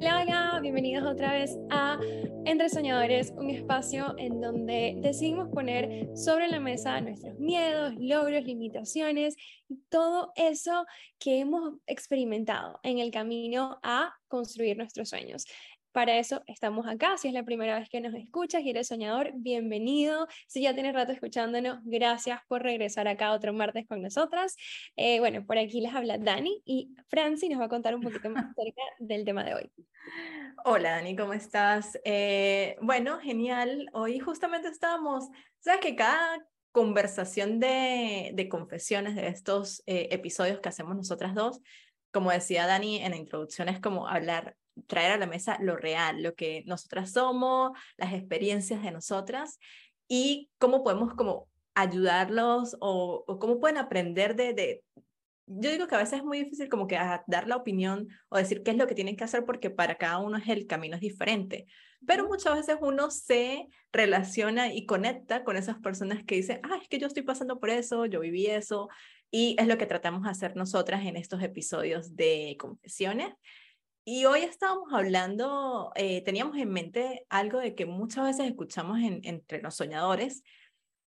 Hola, bienvenidos otra vez a Entre Soñadores, un espacio en donde decidimos poner sobre la mesa nuestros miedos, logros, limitaciones y todo eso que hemos experimentado en el camino a construir nuestros sueños. Para eso estamos acá. Si es la primera vez que nos escuchas y eres soñador, bienvenido. Si ya tienes rato escuchándonos, gracias por regresar acá otro martes con nosotras. Eh, bueno, por aquí les habla Dani y Franci nos va a contar un poquito más acerca del tema de hoy. Hola Dani, ¿cómo estás? Eh, bueno, genial. Hoy justamente estábamos, sabes que cada conversación de, de confesiones de estos eh, episodios que hacemos nosotras dos, como decía Dani en la introducción, es como hablar traer a la mesa lo real, lo que nosotras somos, las experiencias de nosotras y cómo podemos como ayudarlos o, cómo pueden aprender de, de, yo digo que a veces es muy difícil como que dar la opinión o decir qué es lo que tienen que hacer porque para cada uno es el camino es diferente. Pero muchas veces uno se relaciona y conecta con esas personas que dicen, ah, es que yo estoy pasando por eso, yo viví eso. Y es lo que tratamos de hacer nosotras en estos episodios de confesiones. Y hoy estábamos hablando, eh, teníamos en mente algo de que muchas veces escuchamos entre los soñadores,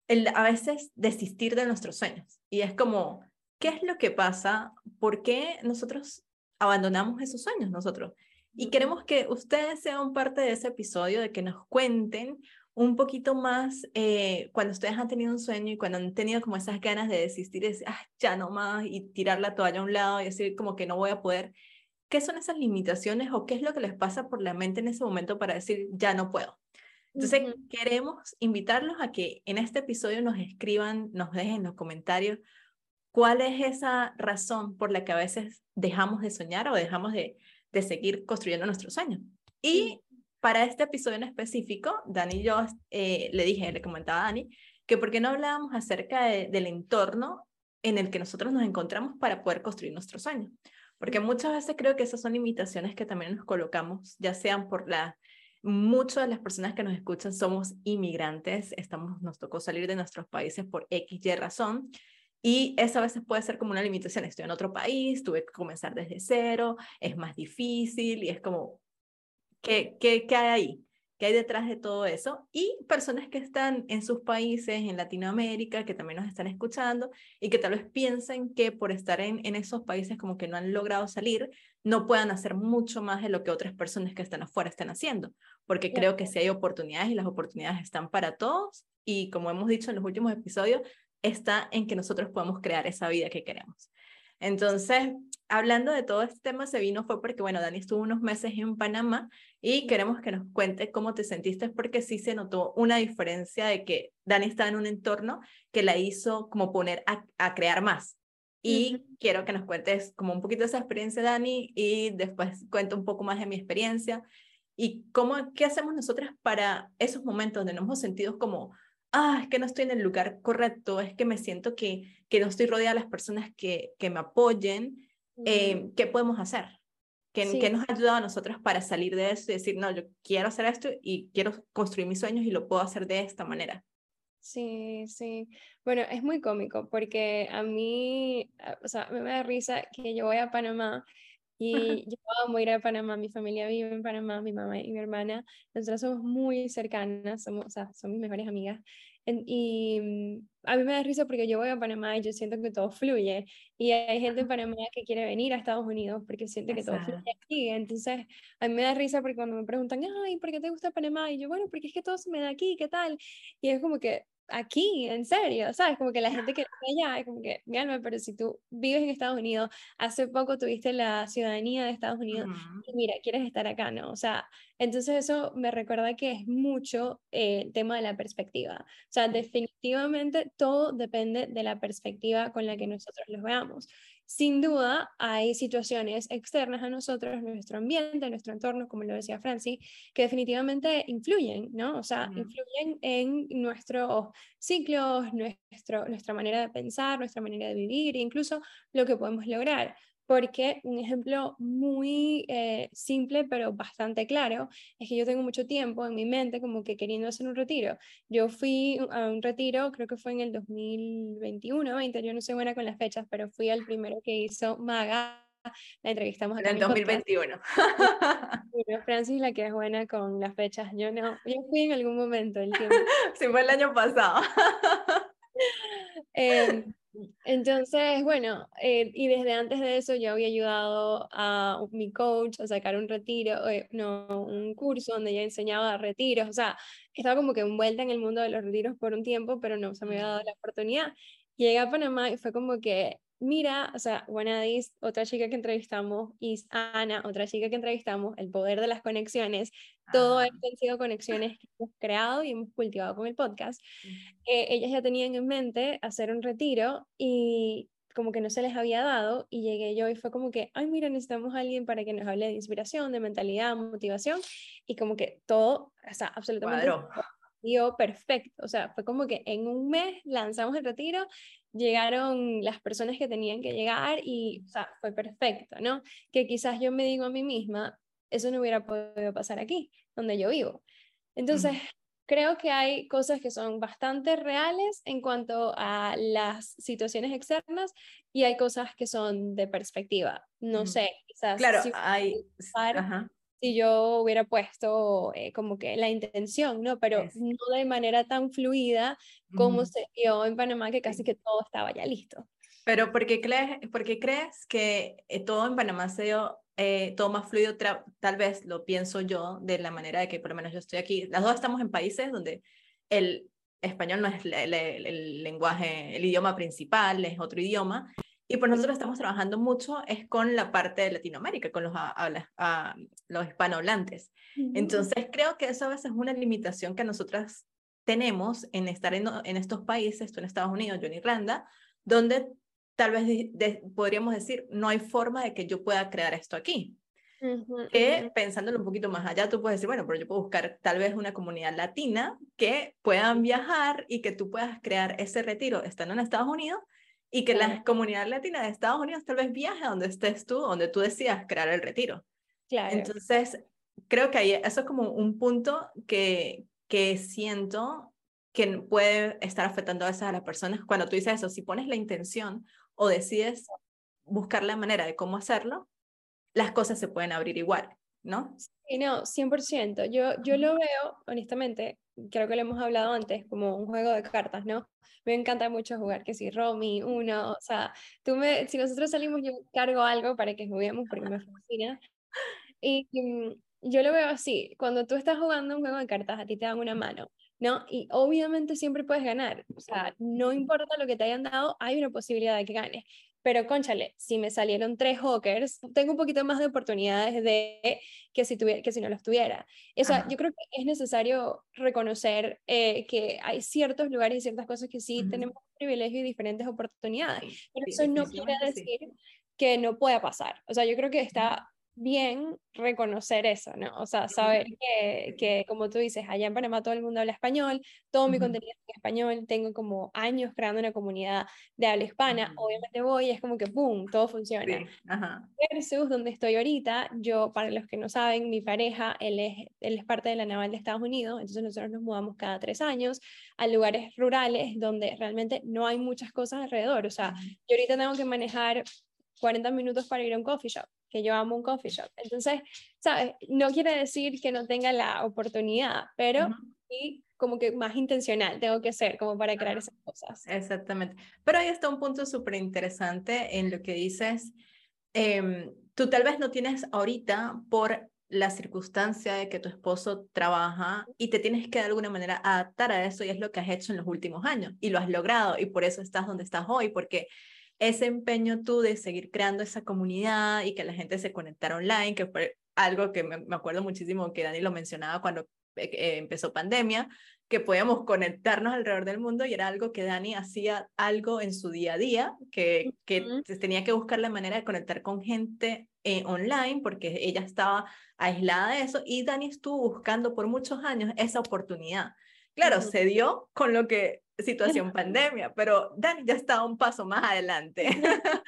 el a veces desistir de nuestros sueños. Y es como, ¿qué es lo que pasa? ¿Por qué nosotros abandonamos esos sueños nosotros? Y queremos que ustedes sean parte de ese episodio, de que nos cuenten un poquito más eh, cuando ustedes han tenido un sueño y cuando han tenido como esas ganas de desistir, de decir, ah, ya no más, y tirar la toalla a un lado y decir como que no voy a poder qué son esas limitaciones o qué es lo que les pasa por la mente en ese momento para decir, ya no puedo. Entonces, queremos invitarlos a que en este episodio nos escriban, nos dejen en los comentarios cuál es esa razón por la que a veces dejamos de soñar o dejamos de, de seguir construyendo nuestros sueños. Y para este episodio en específico, Dani y yo eh, le dije, le comentaba a Dani, que por qué no hablábamos acerca del entorno en el que nosotros nos encontramos para poder construir nuestro sueño. Porque muchas veces creo que esas son limitaciones que también nos colocamos, ya sean por la... Muchas de las personas que nos escuchan somos inmigrantes, estamos, nos tocó salir de nuestros países por X, Y razón, y esa a veces puede ser como una limitación. Estoy en otro país, tuve que comenzar desde cero, es más difícil y es como, ¿qué, qué, qué hay ahí? Qué hay detrás de todo eso y personas que están en sus países, en Latinoamérica, que también nos están escuchando y que tal vez piensen que por estar en, en esos países como que no han logrado salir, no puedan hacer mucho más de lo que otras personas que están afuera están haciendo, porque creo que si hay oportunidades y las oportunidades están para todos y como hemos dicho en los últimos episodios, está en que nosotros podemos crear esa vida que queremos. Entonces, hablando de todo este tema, se vino fue porque, bueno, Dani estuvo unos meses en Panamá y queremos que nos cuente cómo te sentiste porque sí se notó una diferencia de que Dani estaba en un entorno que la hizo como poner a, crear más. Y quiero que nos cuentes como un poquito esa experiencia, Dani, y después cuento un poco más de mi experiencia y cómo, qué hacemos nosotras para esos momentos donde nos hemos sentido como ah, es que no estoy en el lugar correcto, es que me siento que, que no estoy rodeada de las personas que, que me apoyen, eh, ¿qué podemos hacer? ¿Qué, ¿Qué, nos ha ayudado a nosotros para salir de eso y decir, no, yo quiero hacer esto y quiero construir mis sueños y lo puedo hacer de esta manera? Sí, sí. Bueno, es muy cómico porque a mí, o sea, me da risa que yo voy a Panamá y yo amo ir a Panamá, mi familia vive en Panamá, mi mamá y mi hermana, nosotras somos muy cercanas, somos, o sea, son mis mejores amigas. y mm, a mí me da risa porque yo voy a Panamá y yo siento que todo fluye. Y hay gente en Panamá que quiere venir a Estados Unidos porque siente que todo fluye aquí. Entonces, a mí me da risa porque cuando me preguntan, ay, ¿por qué te gusta Panamá? Y yo, bueno, porque es que todo se me da aquí, ¿qué tal? Y es como que, aquí, en serio, ¿sabes? Como que la gente que vive allá es como que, mi alma, pero si tú vives en Estados Unidos, hace poco tuviste la ciudadanía de Estados Unidos y mira, quieres estar acá, ¿no? O sea, entonces eso me recuerda que es mucho eh, el tema de la perspectiva. O sea, definitivamente todo depende de la perspectiva con la que nosotros los veamos sin duda hay situaciones externas a nosotros, nuestro ambiente, nuestro entorno, como lo decía Franci, que definitivamente influyen, ¿no? O sea, influyen en nuestros ciclos, nuestro, nuestra manera de pensar, nuestra manera de vivir, e incluso lo que podemos lograr porque un ejemplo muy eh, simple pero bastante claro es que yo tengo mucho tiempo en mi mente como que queriendo hacer un retiro. Yo fui a un retiro, creo que fue en el 2021, 20, yo no soy buena con las fechas, pero fui al primero que hizo Maga la entrevistamos acá en el 2021. Bueno, Francis la que es buena con las fechas, yo no, yo fui en algún momento el tiempo. Sí, fue el año pasado. eh, entonces, bueno, eh, y desde antes de eso yo había ayudado a mi coach a sacar un retiro, eh, no, un curso donde ella enseñaba retiros, o sea, estaba como que envuelta en el mundo de los retiros por un tiempo, pero no se me había dado la oportunidad. Llegué a Panamá y fue como que, mira, o sea, Wanadis, otra chica que entrevistamos, y Ana, otra chica que entrevistamos, el poder de las conexiones, todo ah. han sido conexiones que hemos creado y hemos cultivado con el podcast. Eh, ellas ya tenían en mente hacer un retiro y como que no se les había dado y llegué yo y fue como que, ay, mira, necesitamos a alguien para que nos hable de inspiración, de mentalidad, motivación y como que todo, o sea, absolutamente dio perfecto, o sea, fue como que en un mes lanzamos el retiro, llegaron las personas que tenían que llegar y, o sea, fue perfecto, ¿no? Que quizás yo me digo a mí misma, eso no hubiera podido pasar aquí, donde yo vivo. Entonces, creo que hay cosas que son bastante reales en cuanto a las situaciones externas y hay cosas que son de perspectiva. No sé, quizás... Claro, si hay... Si yo hubiera puesto eh, como que la intención, ¿no? Pero no de manera tan fluida como se dio en Panamá, que casi que todo estaba ya listo. Pero ¿por qué crees, por qué crees que eh, todo en Panamá se dio eh, todo más fluido, tal vez lo pienso yo de la manera de que por lo menos yo estoy aquí. Las dos estamos en países donde el español no es el, lenguaje, el idioma principal, es otro idioma. Y pues nosotros estamos trabajando mucho es con la parte de Latinoamérica, con los, a, los hispanohablantes. Entonces creo que eso a veces es una limitación que nosotras tenemos en estar en, en estos países, tú en Estados Unidos, yo en Irlanda, donde tal vez podríamos decir, no hay forma de que yo pueda crear esto aquí. que pensándolo un poquito más allá, tú puedes decir, bueno, pero yo puedo buscar tal vez una comunidad latina que puedan viajar y que tú puedas crear ese retiro estando en Estados Unidos y que la comunidad latina de Estados Unidos tal vez viaje a donde estés tú, donde tú decidas crear el retiro. Claro. Entonces, creo que ahí, eso es como un punto que, que siento que puede estar afectando a veces a las personas cuando tú dices eso, si pones la intención o decides buscar la manera de cómo hacerlo, las cosas se pueden abrir igual, ¿no? Sí, no, 100%. Yo, yo lo veo, honestamente, creo que lo hemos hablado antes, como un juego de cartas, ¿no? Me encanta mucho jugar, que si Romy, uno, o sea, tú me, si nosotros salimos, yo cargo algo para que juguemos porque me fascina. Y, mm, yo lo veo así, cuando tú estás jugando un juego de cartas, a ti te dan una mano. ¿no? Y obviamente siempre puedes ganar, o sea, no importa lo que te hayan dado, hay una posibilidad de que ganes. Pero conchale, si me salieron tres hawkers, tengo un poquito más de oportunidades de que si, tuviera, que si no los tuviera. O sea, yo creo que es necesario reconocer eh, que hay ciertos lugares y ciertas cosas que sí tenemos privilegios y diferentes oportunidades. Pero eso no quiere decir que no pueda pasar. O sea, yo creo que está bien reconocer eso, ¿no? O sea, saber que, que, como tú dices, allá en Panamá todo el mundo habla español, todo mi contenido es en español, tengo como años creando una comunidad de habla hispana, obviamente voy y es como que ¡pum! Todo funciona. Sí. Ajá. Versus donde estoy ahorita, yo, para los que no saben, mi pareja, él es, él es parte de la Naval de Estados Unidos, entonces nosotros nos mudamos cada tres años a lugares rurales donde realmente no hay muchas cosas alrededor, o sea, yo ahorita tengo que manejar 40 minutos para ir a un coffee shop que yo amo un coffee shop. Entonces, ¿sabes? No quiere decir que no tenga la oportunidad, pero sí como que más intencional tengo que ser como para crear esas cosas. Exactamente. Pero ahí está un punto súper interesante en lo que dices. Em, tú tal vez no tienes ahorita por la circunstancia de que tu esposo trabaja y te tienes que de alguna manera adaptar a eso y es lo que has hecho en los últimos años y lo has logrado y por eso estás donde estás hoy, porque ese empeño tú de seguir creando esa comunidad y que la gente se conectara online, que fue algo que me, acuerdo muchísimo que Dani lo mencionaba cuando eh, empezó pandemia, que podíamos conectarnos alrededor del mundo y era algo que Dani hacía algo en su día a día, que, que tenía que buscar la manera de conectar con gente eh, online porque ella estaba aislada de eso y Dani estuvo buscando por muchos años esa oportunidad. Claro, se dio con lo que situación pandemia, pero Dani ya estaba un paso más adelante.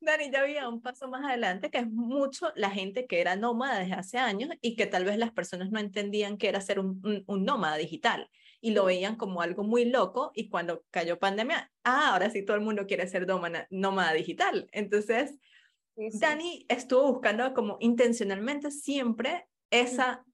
Dani ya había un paso más adelante, que es mucho la gente que era nómada desde hace años y que tal vez las personas no entendían que era ser un, un, nómada digital y lo veían como algo muy loco y cuando cayó pandemia, ah, ahora sí todo el mundo quiere ser nómada, nómada digital. Entonces, Dani estuvo buscando como intencionalmente siempre esa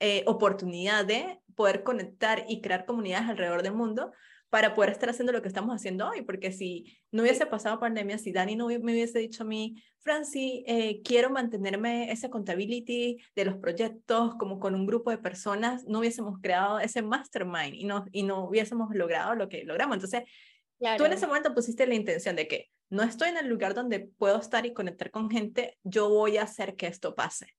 eh, oportunidad de poder conectar y crear comunidades alrededor del mundo para poder estar haciendo lo que estamos haciendo hoy, porque si no hubiese pasado pandemia, si Dani no me hubiese dicho a mí, Franci, eh, quiero mantenerme esa accountability de los proyectos como con un grupo de personas, no hubiésemos creado ese mastermind y no, y no hubiésemos logrado lo que logramos. Entonces, tú en ese momento pusiste la intención de que no estoy en el lugar donde puedo estar y conectar con gente, yo voy a hacer que esto pase.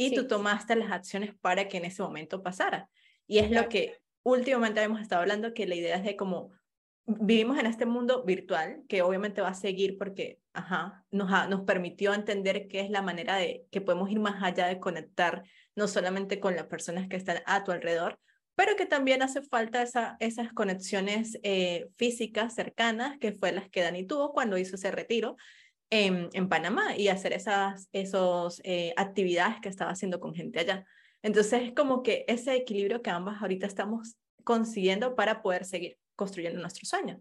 Y tú tomaste las acciones para que en ese momento pasara. Y es lo que últimamente hemos estado hablando, que la idea es de cómo vivimos en este mundo virtual, que obviamente va a seguir porque ajá, nos, nos permitió entender qué es la manera de que podemos ir más allá de conectar no solamente con las personas que están a tu alrededor, pero que también hace falta esa, esas conexiones eh, físicas cercanas, que fue las que Dani tuvo cuando hizo ese retiro en, en Panamá y hacer esas esos, eh, actividades que estaba haciendo con gente allá. Entonces es como que ese equilibrio que ambas ahorita estamos consiguiendo para poder seguir construyendo nuestro sueño.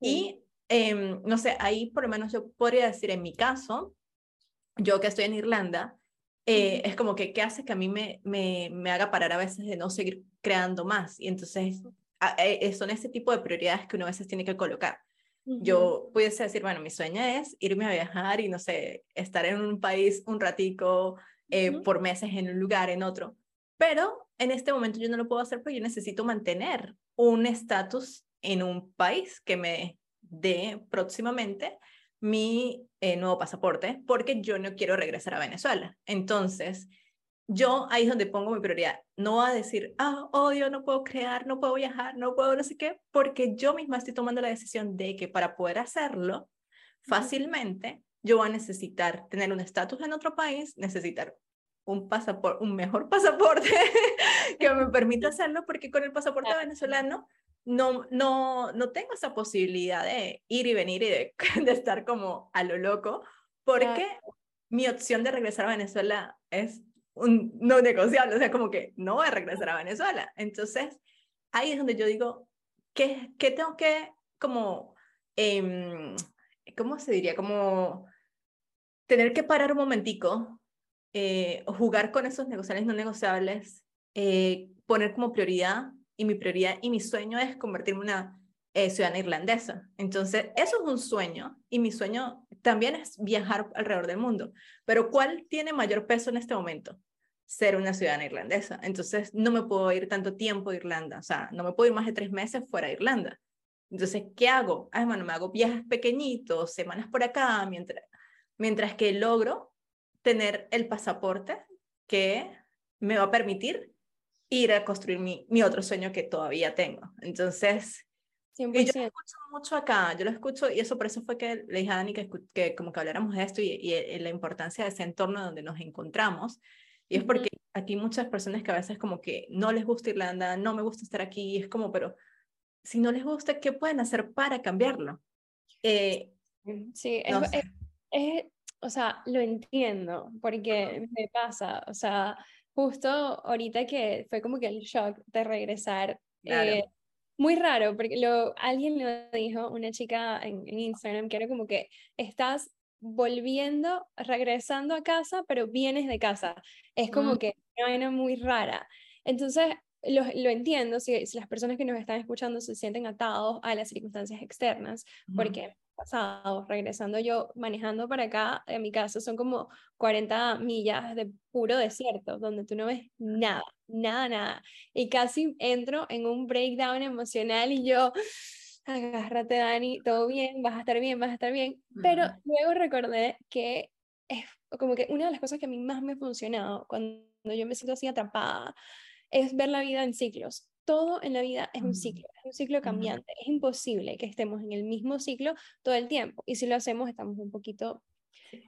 Y em, no sé, ahí por lo menos yo podría decir en mi caso, yo que estoy en Irlanda, eh, es como que, ¿qué hace que a mí me, me, me, haga parar a veces de no seguir creando más? Y entonces eh, son ese tipo de prioridades que uno a veces tiene que colocar. Yo pudiese decir, bueno, mi sueño es irme a viajar y, no sé, estar en un país un ratico, eh, por meses en un lugar, en otro. Pero en este momento yo no lo puedo hacer porque yo necesito mantener un estatus en un país que me dé próximamente mi eh, nuevo pasaporte porque yo no quiero regresar a Venezuela. Entonces, yo ahí es donde pongo mi prioridad. No va a decir, ah, odio, no puedo crear, no puedo viajar, no puedo no sé qué, porque yo misma estoy tomando la decisión de que para poder hacerlo fácilmente, yo voy a necesitar tener un estatus en otro país, necesitar un pasaporte, un mejor pasaporte que me permita hacerlo, porque con el pasaporte venezolano no, no, no tengo esa posibilidad de ir y venir y de, de estar como a lo loco, porque mi opción de regresar a Venezuela es un no negociable, o sea, como que no voy a regresar a Venezuela. Entonces, ahí es donde yo digo, ¿qué, qué tengo que, como, eh, ¿cómo se diría? Como tener que parar un momentico, eh, jugar con esos negociables no negociables, eh, poner como prioridad, y mi prioridad y mi sueño es convertirme en una eh, ciudadana irlandesa. Entonces, eso es un sueño, y mi sueño también es viajar alrededor del mundo. Pero ¿cuál tiene mayor peso en este momento? Ser una ciudadana irlandesa. Entonces, no me puedo ir tanto tiempo a Irlanda, o sea, no me puedo ir más de tres meses fuera de Irlanda. Entonces, ¿qué hago? Ah, bueno, me hago viajes pequeñitos, semanas por acá, mientras, mientras que logro tener el pasaporte que me va a permitir ir a construir mi, mi otro sueño que todavía tengo. Entonces, yo lo escucho mucho acá, yo lo escucho y eso por eso fue que le dije a Dani que, que como que habláramos de esto y, y, la importancia de ese entorno donde nos encontramos. Y es porque aquí muchas personas que a veces como que no les gusta Irlanda, no me gusta estar aquí, y es como, pero si no les gusta, ¿qué pueden hacer para cambiarlo? Eh, sí, es, es, o sea, lo entiendo, porque me pasa, o sea, justo ahorita que fue como que el shock de regresar, eh, muy raro, porque lo, alguien lo dijo, una chica en, Instagram, que era como que estás volviendo, regresando a casa, pero vienes de casa. Es como que una vaina muy rara. Entonces, lo, lo entiendo si, si, las personas que nos están escuchando se sienten atados a las circunstancias externas, porque pasado, regresando yo manejando para acá, en mi caso son como 40 millas de puro desierto, donde tú no ves nada, nada, nada. Y casi entro en un breakdown emocional y yo, agárrate Dani, todo bien, vas a estar bien, vas a estar bien. Pero luego recordé que es como que una de las cosas que a mí más me ha funcionado cuando yo me siento así atrapada es ver la vida en ciclos todo en la vida es un ciclo, es un ciclo cambiante. Es imposible que estemos en el mismo ciclo todo el tiempo. Y si lo hacemos, estamos un poquito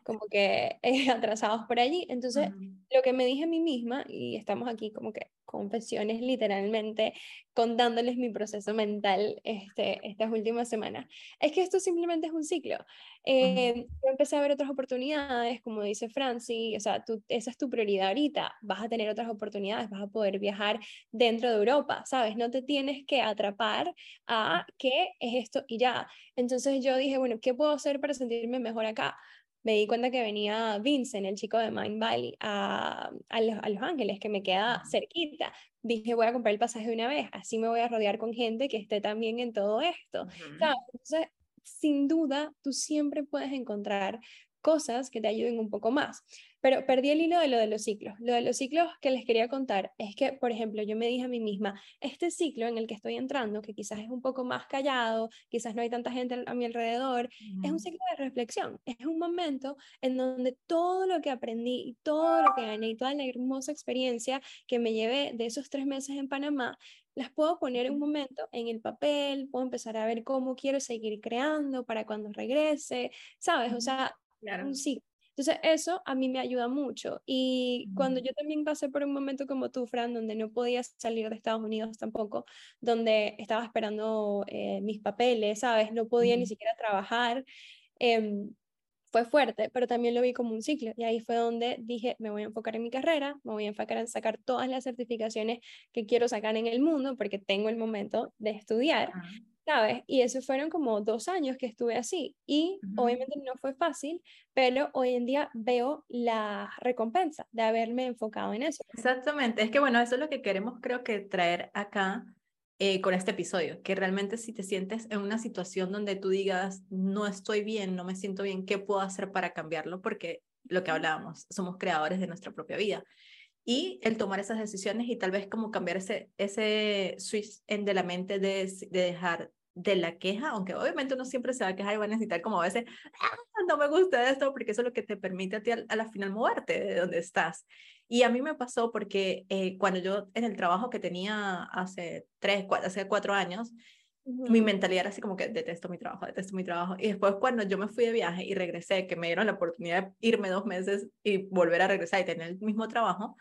como que eh, atrasados por allí. Entonces, lo que me dije a mí misma, y estamos aquí como que confesiones literalmente, contándoles mi proceso mental este, estas últimas semanas, es que esto simplemente es un ciclo. Eh, yo empecé a ver otras oportunidades, como dice Franci, o sea, tú, esa es tu prioridad ahorita, vas a tener otras oportunidades, vas a poder viajar dentro de Europa, ¿sabes? No te tienes que atrapar a qué es esto y ya. Entonces yo dije, bueno, ¿qué puedo hacer para sentirme mejor acá? Me di cuenta que venía Vincent, el chico de Mind Valley, a, a, los, a Los Ángeles, que me queda cerquita. Dije, voy a comprar el pasaje de una vez, así me voy a rodear con gente que esté también en todo esto. Entonces, sin duda, tú siempre puedes encontrar cosas que te ayuden un poco más. Pero perdí el hilo de lo de los ciclos. Lo de los ciclos que les quería contar es que, por ejemplo, yo me dije a mí misma, este ciclo en el que estoy entrando, que quizás es un poco más callado, quizás no hay tanta gente a mi alrededor, es un ciclo de reflexión. Es un momento en donde todo lo que aprendí, todo lo que gané y toda la hermosa experiencia que me llevé de esos tres meses en Panamá, las puedo poner en un momento en el papel, puedo empezar a ver cómo quiero seguir creando para cuando regrese, ¿sabes? O sea, claro. un ciclo entonces, eso a mí me ayuda mucho. Y cuando yo también pasé por un momento como tú, Fran, donde no podía salir de Estados Unidos tampoco, donde estaba esperando eh, mis papeles, ¿sabes? No podía ni siquiera trabajar. Em, fue fuerte, pero también lo vi como un ciclo. Y ahí fue donde dije, me voy a enfocar en mi carrera, me voy a enfocar en sacar todas las certificaciones que quiero sacar en el mundo, porque tengo el momento de estudiar. ¿Sabes? Y eso fueron como dos años que estuve así y obviamente no fue fácil, pero hoy en día veo la recompensa de haberme enfocado en eso. Exactamente, es que bueno, eso es lo que queremos creo que traer acá eh, con este episodio, que realmente si te sientes en una situación donde tú digas, no estoy bien, no me siento bien, ¿qué puedo hacer para cambiarlo? Porque lo que hablábamos, somos creadores de nuestra propia vida y el tomar esas decisiones y tal vez como cambiar ese, ese switch en de la mente de, de dejar de la queja, aunque obviamente uno siempre se va a quejar y va a necesitar como a veces, ah, no me gusta esto, porque eso es lo que te permite a ti a, la final moverte de donde estás. Y a mí me pasó porque eh, cuando yo en el trabajo que tenía hace tres, cuatro, hace cuatro años, mi mentalidad era así como que detesto mi trabajo, detesto mi trabajo. Y después cuando yo me fui de viaje y regresé, que me dieron la oportunidad de irme dos meses y volver a regresar y tener el mismo trabajo,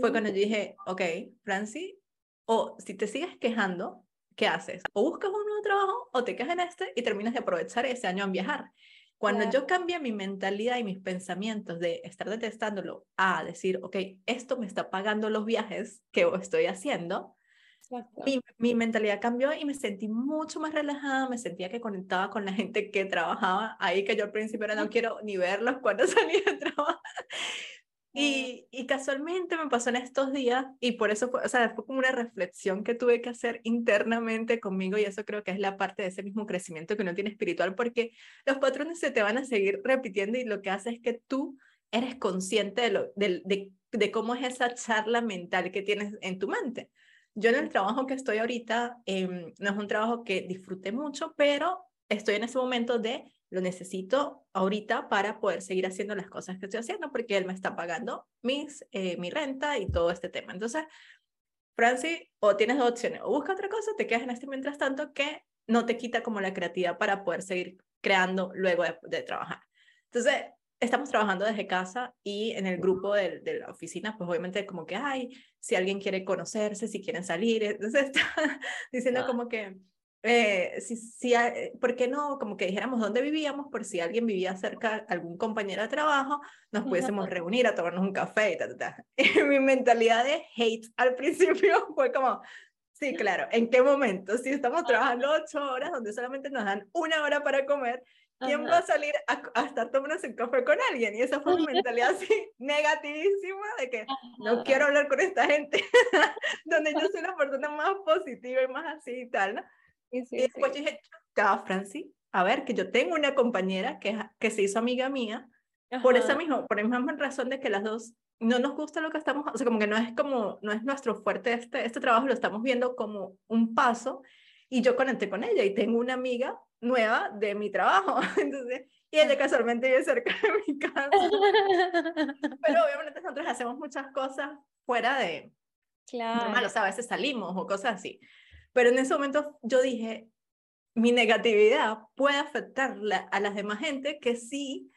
fue cuando yo dije, ok, Franci, o si te sigues quejando, ¿qué haces? O buscas un nuevo trabajo o te quedas en este y terminas de aprovechar ese año en viajar. Cuando yo cambié mi mentalidad y mis pensamientos de estar detestándolo a decir, ok, esto me está pagando los viajes que estoy haciendo, mi, mi, mentalidad cambió y me sentí mucho más relajada, me sentía que conectaba con la gente que trabajaba ahí, que yo al principio era no quiero ni verlos cuando salía de trabajo. Y, y, casualmente me pasó en estos días y por eso fue, o sea, fue como una reflexión que tuve que hacer internamente conmigo y eso creo que es la parte de ese mismo crecimiento que uno tiene espiritual porque los patrones se te van a seguir repitiendo y lo que hace es que tú eres consciente de, lo, de, de, de cómo es esa charla mental que tienes en tu mente. Yo en el trabajo que estoy ahorita, eh, no es un trabajo que disfrute mucho, pero estoy en ese momento de lo necesito ahorita para poder seguir haciendo las cosas que estoy haciendo porque él me está pagando mis, eh, mi renta y todo este tema. Entonces, Franci, o tienes dos opciones, o busca otra cosa, te quedas en este mientras tanto que no te quita como la creatividad para poder seguir creando luego de, de trabajar. Entonces, estamos trabajando desde casa y en el grupo de, de, la oficina, pues obviamente como que, ay, si alguien quiere conocerse, si quieren salir, entonces está diciendo ah. como que, eh, si, si, ¿por qué no? Como que dijéramos dónde vivíamos, por si alguien vivía cerca, algún compañero de trabajo, nos pudiésemos reunir a tomarnos un café y tal, tal. Y mi mentalidad de hate al principio fue como, sí, claro, ¿en qué momento? Si estamos trabajando ocho horas, donde solamente nos dan una hora para comer, ¿Quién va a salir a, estar tomando un café con alguien? Y esa fue mi mentalidad así negativísima de que no quiero hablar con esta gente, donde yo soy la persona más positiva y más así y tal, ¿no? Y, después dije, chao, Franci, a ver, que yo tengo una compañera que, que se hizo amiga mía, por esa misma, por la misma razón de que las dos no nos gusta lo que estamos, o sea, como que no es como, no es nuestro fuerte este, este trabajo, lo estamos viendo como un paso, y yo conecté con ella y tengo una amiga nueva de mi trabajo. Entonces, y ella casualmente vive cerca de mi casa. Pero obviamente nosotros hacemos muchas cosas fuera de claro. normal, o sea, a veces salimos o cosas así. Pero en ese momento yo dije, mi negatividad puede afectar a las demás gente que sí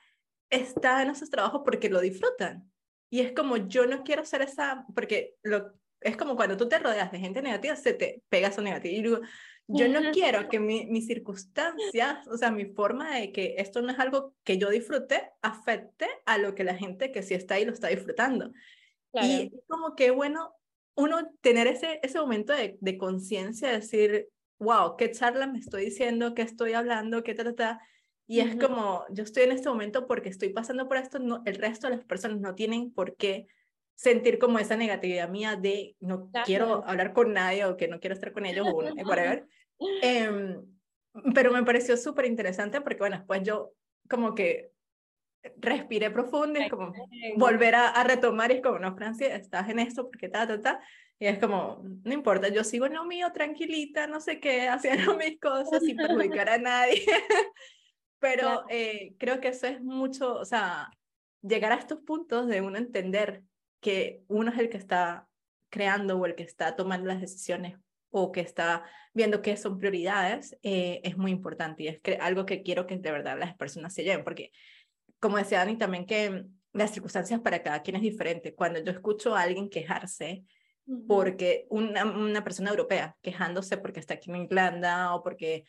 está en esos trabajos porque lo disfrutan. Y es como, yo no quiero ser esa, porque lo, es como cuando tú te rodeas de gente negativa, se te pega su negatividad. Y digo, yo no quiero que mi, mis circunstancias, o sea, mi forma de que esto no es algo que yo disfrute, afecte a lo que la gente que sí está ahí lo está disfrutando. Y como que, bueno, uno tener ese, ese momento de, de conciencia, decir, wow, qué charla me estoy diciendo, qué estoy hablando, qué trata. Y es como, yo estoy en este momento porque estoy pasando por esto, no, el resto de las personas no tienen por qué sentir como esa negatividad mía de no quiero hablar con nadie o que no quiero estar con ellos o whatever. eh, pero me pareció súper interesante porque, bueno, después yo como que respiré profundo y como volver a, a, retomar y es como, no, Francia, estás en esto porque ta, ta, ta. Y es como, no importa, yo sigo en lo mío, tranquilita, no sé qué, haciendo mis cosas sin perjudicar a nadie. Pero eh, creo que eso es mucho, o sea, llegar a estos puntos de uno entender que uno es el que está creando o el que está tomando las decisiones o que está viendo qué son prioridades, eh, es muy importante y es que, algo que quiero que de verdad las personas se lleven, porque como decía Dani también que las circunstancias para cada quien es diferente. Cuando yo escucho a alguien quejarse, porque una, una persona europea quejándose porque está aquí en Irlanda o porque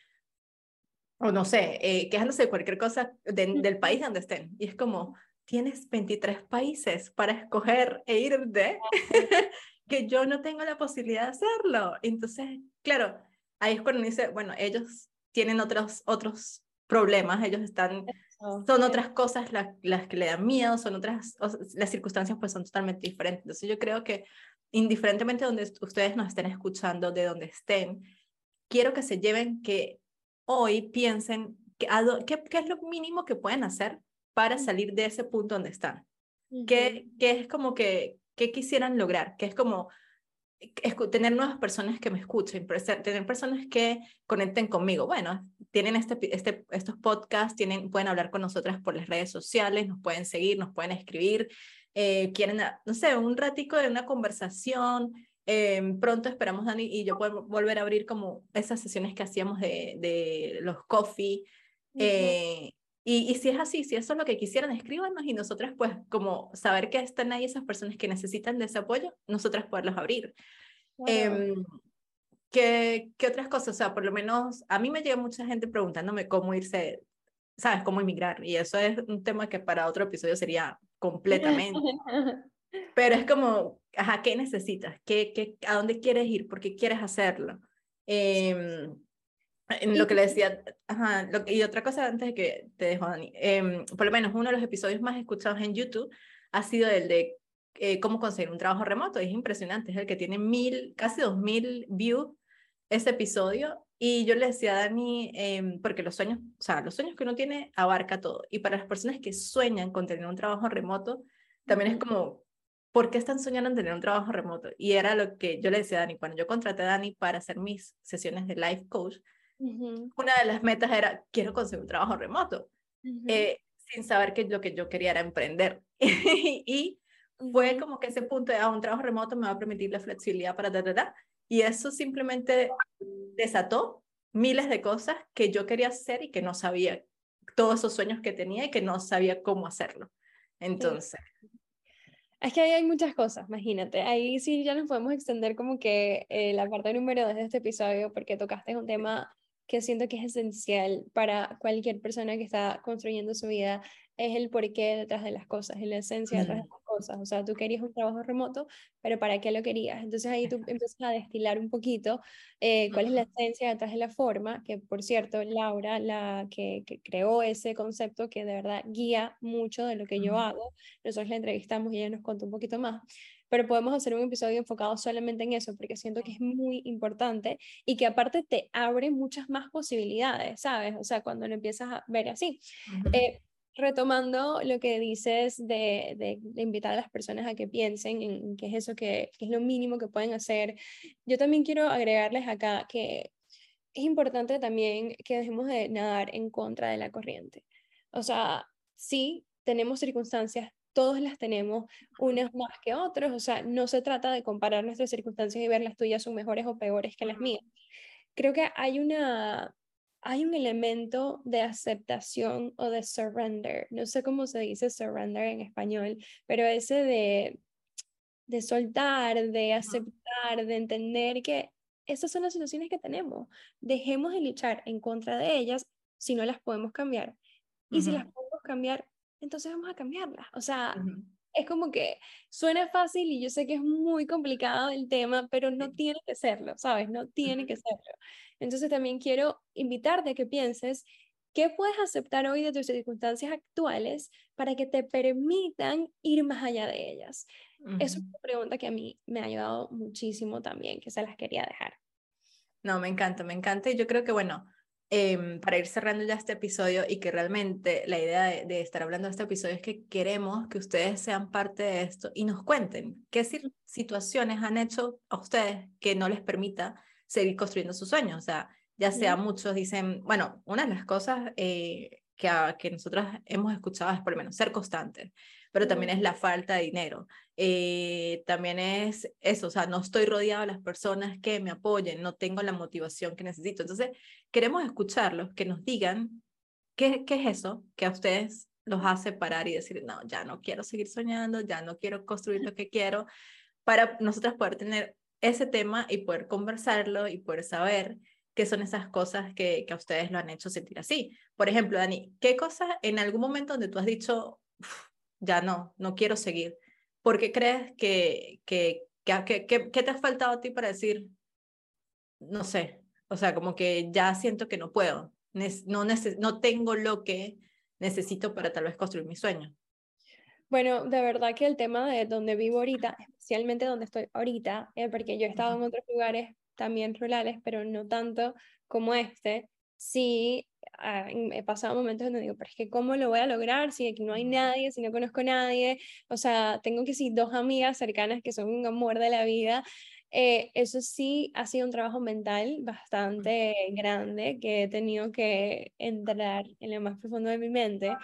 o no sé, eh, quejándose de cualquier cosa del país donde estén. Y es como, tienes 23 países para escoger e ir de, que yo no tengo la posibilidad de hacerlo. Entonces, claro, ahí es cuando dice, bueno, ellos tienen otros, otros problemas, ellos están, son otras cosas las, las que le dan miedo, son otras, las circunstancias pues son totalmente diferentes. Entonces yo creo que indiferentemente de donde ustedes nos estén escuchando, de donde estén, quiero que se lleven que hoy piensen que, qué, qué es lo mínimo que pueden hacer para salir de ese punto donde están. ¿Qué, ¿Qué, es como que, qué quisieran lograr? Que es como tener nuevas personas que me escuchen, tener personas que conecten conmigo. Bueno, tienen este, este, estos podcasts, tienen, pueden hablar con nosotras por las redes sociales, nos pueden seguir, nos pueden escribir, eh, quieren, no sé, un ratico de una conversación, Em, pronto esperamos, Dani, y yo puedo volver a abrir como esas sesiones que hacíamos de, de los coffee. Eh, y, y, si es así, si eso es lo que quisieran, escríbanos y nosotras pues como saber que están ahí esas personas que necesitan de ese apoyo, nosotras poderlos abrir. Eh, ¿qué, ¿Qué otras cosas? O sea, por lo menos a mí me llega mucha gente preguntándome cómo irse, ¿sabes? Cómo emigrar. Y eso es un tema que para otro episodio sería completamente. Pero es como, ajá, ¿qué necesitas? ¿Qué, qué, ¿A dónde quieres ir? ¿Por qué quieres hacerlo? Eh, en lo que le decía, ajá, lo, y otra cosa antes de que te dejo, Dani, eh, por lo menos uno de los episodios más escuchados en YouTube ha sido el de eh, cómo conseguir un trabajo remoto. Es impresionante, es el que tiene mil, casi dos mil views ese episodio. Y yo le decía a Dani, eh, porque los sueños, o sea, los sueños que uno tiene abarca todo. Y para las personas que sueñan con tener un trabajo remoto, también es como ¿por qué están soñando en tener un trabajo remoto? Y era lo que yo le decía a Dani, cuando yo contraté a Dani para hacer mis sesiones de life coach, una de las metas era, quiero conseguir un trabajo remoto, eh, sin saber que lo que yo quería era emprender. y fue como que ese punto de, ah, un trabajo remoto me va a permitir la flexibilidad para, da, y eso simplemente desató miles de cosas que yo quería hacer y que no sabía, todos esos sueños que tenía y que no sabía cómo hacerlo. Entonces, es que ahí hay muchas cosas, imagínate. Ahí sí ya nos podemos extender como que eh, la parte número dos de este episodio, porque tocaste un tema que siento que es esencial para cualquier persona que está construyendo su vida, es el porqué detrás de las cosas, es la esencia detrás de las cosas. O sea, tú querías un trabajo remoto, pero ¿para qué lo querías? Entonces ahí tú empiezas a destilar un poquito eh, cuál es la esencia detrás de la forma, que por cierto, Laura, la que, creó ese concepto que de verdad guía mucho de lo que yo hago, nosotros la entrevistamos y ella nos contó un poquito más pero podemos hacer un episodio enfocado solamente en eso, porque siento que es muy importante y que aparte te abre muchas más posibilidades, ¿sabes? O sea, cuando lo empiezas a ver así. Eh, retomando lo que dices de, de, invitar a las personas a que piensen en qué es eso que, que, es lo mínimo que pueden hacer, yo también quiero agregarles acá que es importante también que dejemos de nadar en contra de la corriente. O sea, sí, tenemos circunstancias todos las tenemos, unas más que otros, o sea, no se trata de comparar nuestras circunstancias y ver las tuyas son mejores o peores que las mías. Creo que hay una hay un elemento de aceptación o de surrender, no sé cómo se dice surrender en español, pero ese de de soltar, de aceptar, de entender que esas son las situaciones que tenemos. Dejemos de luchar en contra de ellas si no las podemos cambiar. Y si las podemos cambiar, entonces vamos a cambiarla. O sea, es como que suena fácil y yo sé que es muy complicado el tema, pero no tiene que serlo, ¿sabes? No tiene que serlo. Entonces también quiero invitarte a que pienses ¿qué puedes aceptar hoy de tus circunstancias actuales para que te permitan ir más allá de ellas? Es una pregunta que a mí me ha ayudado muchísimo también, que se las quería dejar. No, me encanta, me encanta. Y yo creo que, bueno, Em, para ir cerrando ya este episodio y que realmente la idea de, estar hablando de este episodio es que queremos que ustedes sean parte de esto y nos cuenten qué situaciones han hecho a ustedes que no les permita seguir construyendo sus sueños. O sea, ya sea muchos dicen, bueno, una de las cosas eh, que, que nosotros hemos escuchado es por lo menos ser constantes pero también es la falta de dinero. Eh, también es eso, o sea, no estoy rodeado de las personas que me apoyen, no tengo la motivación que necesito. Entonces, queremos escucharlos, que nos digan qué, qué es eso que a ustedes los hace parar y decir, no, ya no quiero seguir soñando, ya no quiero construir lo que quiero, para nosotros poder tener ese tema y poder conversarlo y poder saber qué son esas cosas que, que a ustedes lo han hecho sentir así. Por ejemplo, Dani, ¿qué cosas en algún momento donde tú has dicho, ya no, no quiero seguir. ¿Por qué crees que, que, que, que, te ha faltado a ti para decir, no sé, o sea, como que ya siento que no puedo, no, no tengo lo que necesito para tal vez construir mi sueño? Bueno, de verdad que el tema de donde vivo ahorita, especialmente donde estoy ahorita, eh, porque yo he estado en otros lugares también rurales, pero no tanto como este, sí ah, he pasado momentos donde digo, pero es que ¿cómo lo voy a lograr si aquí no hay nadie, si no conozco a nadie? O sea, tengo que sí dos amigas cercanas que son un amor de la vida. Eh, eso sí ha sido un trabajo mental bastante grande que he tenido que entrar en lo más profundo de mi mente.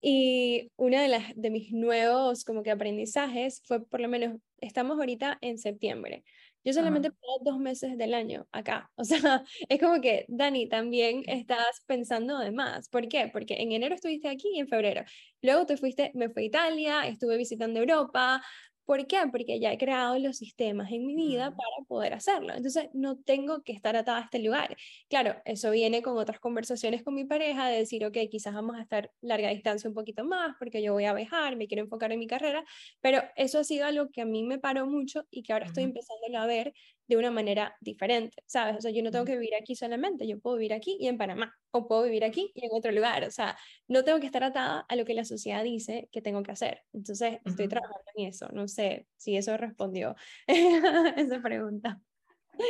Y uno de, las, de mis nuevos como que aprendizajes fue por lo menos, estamos ahorita en septiembre. Yo solamente puedo dos meses del año acá. O sea, es como que, Dani, también estás pensando de más. ¿Por qué? Porque en enero estuviste aquí y en febrero. Luego te fuiste, me fui a Italia, estuve visitando Europa, ¿Por qué? Porque ya he creado los sistemas en mi vida para poder hacerlo. Entonces, no tengo que estar atada a este lugar. Claro, eso viene con otras conversaciones con mi pareja de decir, ok, quizás vamos a estar larga distancia un poquito más porque yo voy a viajar, me quiero enfocar en mi carrera, pero eso ha sido algo que a mí me paró mucho y que ahora estoy empezando a ver de una manera diferente, ¿sabes? O sea, yo no tengo que vivir aquí solamente, yo puedo vivir aquí y en Panamá, o puedo vivir aquí y en otro lugar, o sea, no tengo que estar atada a lo que la sociedad dice que tengo que hacer. Entonces, estoy trabajando en eso, no sé si eso respondió esa pregunta.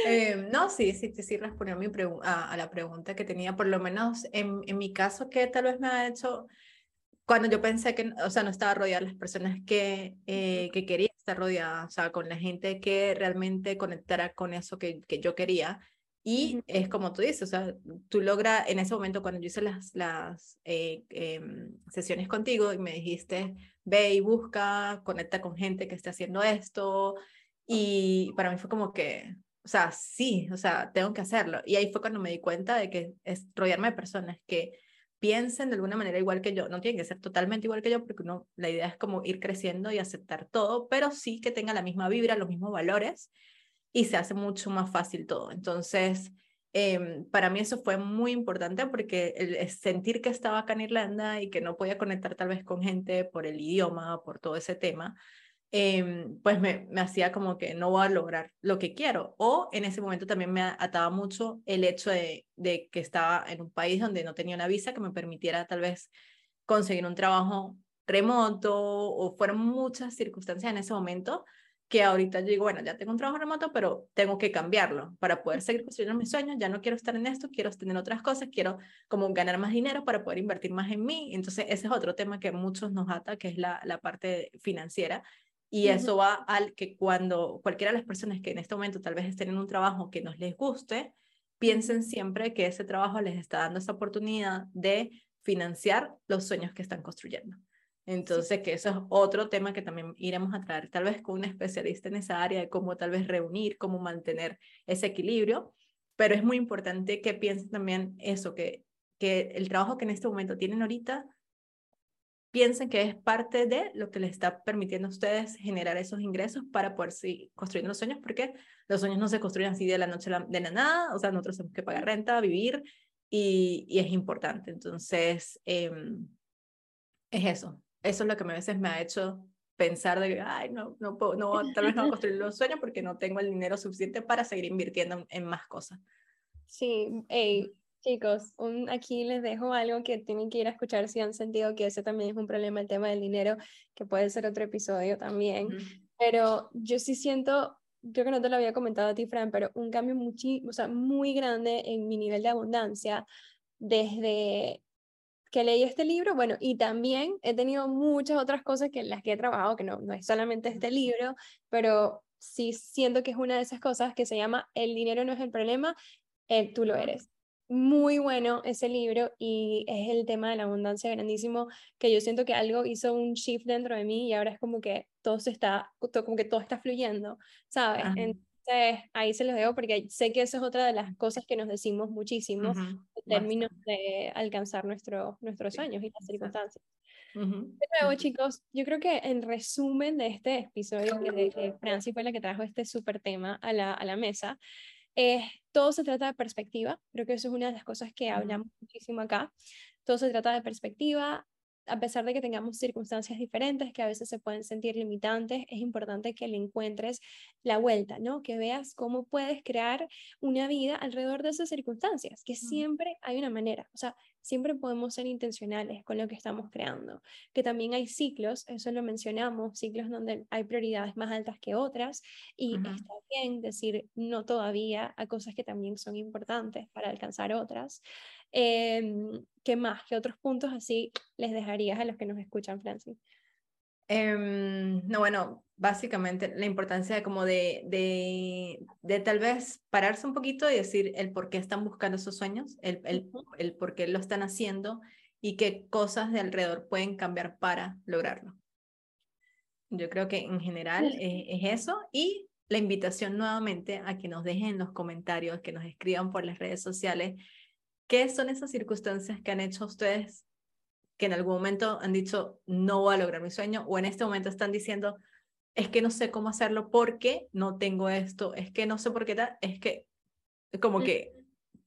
Eh, no, sí, sí, sí, respondió a, mi a, a, la pregunta que tenía, por lo menos en, en mi caso, que tal vez me ha hecho cuando yo pensé que, o sea, no estaba rodeada de las personas que, eh, que quería estar rodeada, o sea, con la gente que realmente conectara con eso que, que yo quería. Y es como tú dices, o sea, tú logras, en ese momento cuando yo hice las, las eh, em, sesiones contigo y me dijiste, ve y busca, conecta con gente que esté haciendo esto. Y para mí fue como que, o sea, sí, o sea, tengo que hacerlo. Y ahí fue cuando me di cuenta de que es rodearme de personas que piensen de alguna manera igual que yo. No tienen que ser totalmente igual que yo porque uno, la idea es como ir creciendo y aceptar todo, pero sí que tenga la misma vibra, los mismos valores y se hace mucho más fácil todo. Entonces, eh, para mí eso fue muy importante porque el, sentir que estaba acá en Irlanda y que no podía conectar tal vez con gente por el idioma, por todo ese tema, Em, pues me, me hacía como que no voy a lograr lo que quiero. O en ese momento también me ataba mucho el hecho de, de que estaba en un país donde no tenía una visa que me permitiera tal vez conseguir un trabajo remoto o fueron muchas circunstancias en ese momento que ahorita yo digo, bueno, ya tengo un trabajo remoto, pero tengo que cambiarlo para poder seguir construyendo mis sueños, ya no quiero estar en esto, quiero tener otras cosas, quiero como ganar más dinero para poder invertir más en mí. Entonces, ese es otro tema que muchos nos ata, que es la, la parte financiera y eso va al que cuando cualquiera de las personas que en este momento tal vez estén en un trabajo que nos les guste, piensen siempre que ese trabajo les está dando esa oportunidad de financiar los sueños que están construyendo. Entonces, que eso es otro tema que también iremos a traer, tal vez con un especialista en esa área de cómo tal vez reunir, cómo mantener ese equilibrio, pero es muy importante que piensen también eso, que, que el trabajo que en este momento tienen ahorita piensen que es parte de lo que les está permitiendo a ustedes generar esos ingresos para poder seguir construyendo los sueños, porque los sueños no se construyen así de la noche de la nada, o sea, nosotros tenemos que pagar renta, vivir, y, y es importante. Entonces, em, es eso. Eso es lo que a veces me ha hecho pensar de que, ay, no, no, puedo, no tal vez no voy a construir los sueños porque no tengo el dinero suficiente para seguir invirtiendo en, más cosas. Sí, hey, chicos, un, aquí les dejo algo que tienen que ir a escuchar si han sentido que ese también es un problema, el tema del dinero, que puede ser otro episodio también. Pero yo sí siento, creo que no te lo había comentado a ti, Fran, pero un cambio muy, o sea, muy grande en mi nivel de abundancia desde que leí este libro, bueno, y también he tenido muchas otras cosas que en las que he trabajado, que no, no es solamente este libro, pero sí siento que es una de esas cosas que se llama El dinero no es el problema, eh, tú lo eres. Muy bueno ese libro y es el tema de la abundancia grandísimo, que yo siento que algo hizo un shift dentro de mí y ahora es como que todo se está, como que todo está fluyendo, ¿sabes? Entonces ahí se los dejo porque sé que esa es otra de las cosas que nos decimos muchísimo en términos de alcanzar nuestro, nuestros sueños y las circunstancias. De nuevo, chicos, yo creo que en resumen de este episodio, que, que Franci fue la que trajo este súper tema a la, a la mesa, eh, todo se trata de perspectiva, creo que eso es una de las cosas que hablamos muchísimo acá. Todo se trata de perspectiva, a pesar de que tengamos circunstancias diferentes que a veces se pueden sentir limitantes, es importante que le encuentres la vuelta, ¿no? Que veas cómo puedes crear una vida alrededor de esas circunstancias, que siempre hay una manera, o sea, siempre podemos ser intencionales con lo que estamos creando, que también hay ciclos, eso lo mencionamos, ciclos donde hay prioridades más altas que otras y está bien decir no todavía a cosas que también son importantes para alcanzar otras. Eh, ¿Qué más? ¿Qué otros puntos así les dejarías a los que nos escuchan, Francis? Em, no, bueno, básicamente la importancia de como de, de, de, tal vez pararse un poquito y decir el por qué están buscando esos sueños, el, el, el por qué lo están haciendo y qué cosas de alrededor pueden cambiar para lograrlo. Yo creo que en general es, es eso y la invitación nuevamente a que nos dejen en los comentarios, que nos escriban por las redes sociales ¿Qué son esas circunstancias que han hecho ustedes que en algún momento han dicho, no voy a lograr mi sueño, o en este momento están diciendo, es que no sé cómo hacerlo porque no tengo esto, es que no sé por qué tal, es que, como que,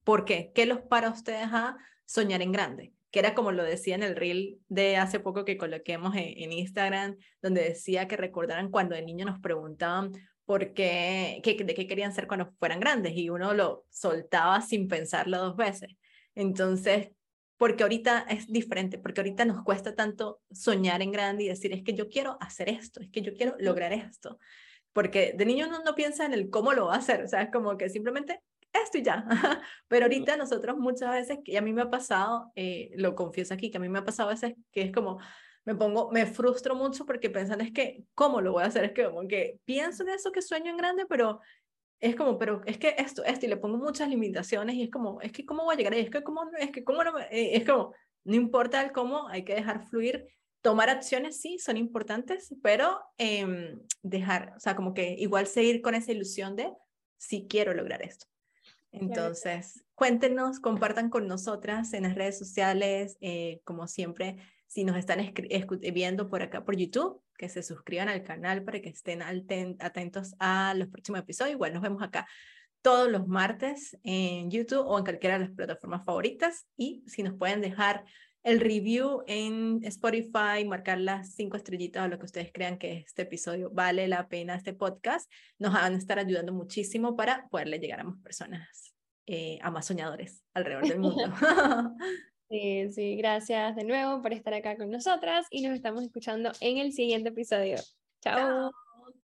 ¿por qué? ¿Qué los para ustedes a soñar en grande? Que era como lo decía en el reel de hace poco que coloquemos en, Instagram, donde decía que recordaran cuando de niño nos preguntaban por qué, qué, de qué querían ser cuando fueran grandes y uno lo soltaba sin pensarlo dos veces. Entonces, porque ahorita es diferente, porque ahorita nos cuesta tanto soñar en grande y decir, es que yo quiero hacer esto, es que yo quiero lograr esto. Porque de niño uno no piensa en el cómo lo va a hacer, o sea, es como que simplemente esto y ya. Pero ahorita nosotros muchas veces, y a mí me ha pasado, eh, lo confieso aquí, que a mí me ha pasado a veces que es como, me pongo, me frustro mucho porque pensan es que, ¿cómo lo voy a hacer? Es que como que pienso en eso que sueño en grande, pero es como, pero es que esto, esto, y le pongo muchas limitaciones y es como, es que cómo voy a llegar ahí, es que cómo, es que cómo no, eh, es como, no importa el cómo, hay que dejar fluir, tomar acciones sí, son importantes, pero eh, dejar, o sea, como que igual seguir con esa ilusión de, sí quiero lograr esto. Entonces, cuéntenos, compartan con nosotras en las redes sociales, eh, como siempre, si nos están viendo por acá por YouTube, que se suscriban al canal para que estén atentos a los próximos episodios. Igual nos vemos acá todos los martes en YouTube o en cualquiera de las plataformas favoritas. Y si nos pueden dejar el review en Spotify, marcar las cinco estrellitas o lo que ustedes crean que este episodio vale la pena, este podcast, nos van a estar ayudando muchísimo para poderle llegar a más personas, eh, a más soñadores alrededor del mundo. Sí, sí, gracias de nuevo por estar acá con nosotras y nos estamos escuchando en el siguiente episodio. Chao.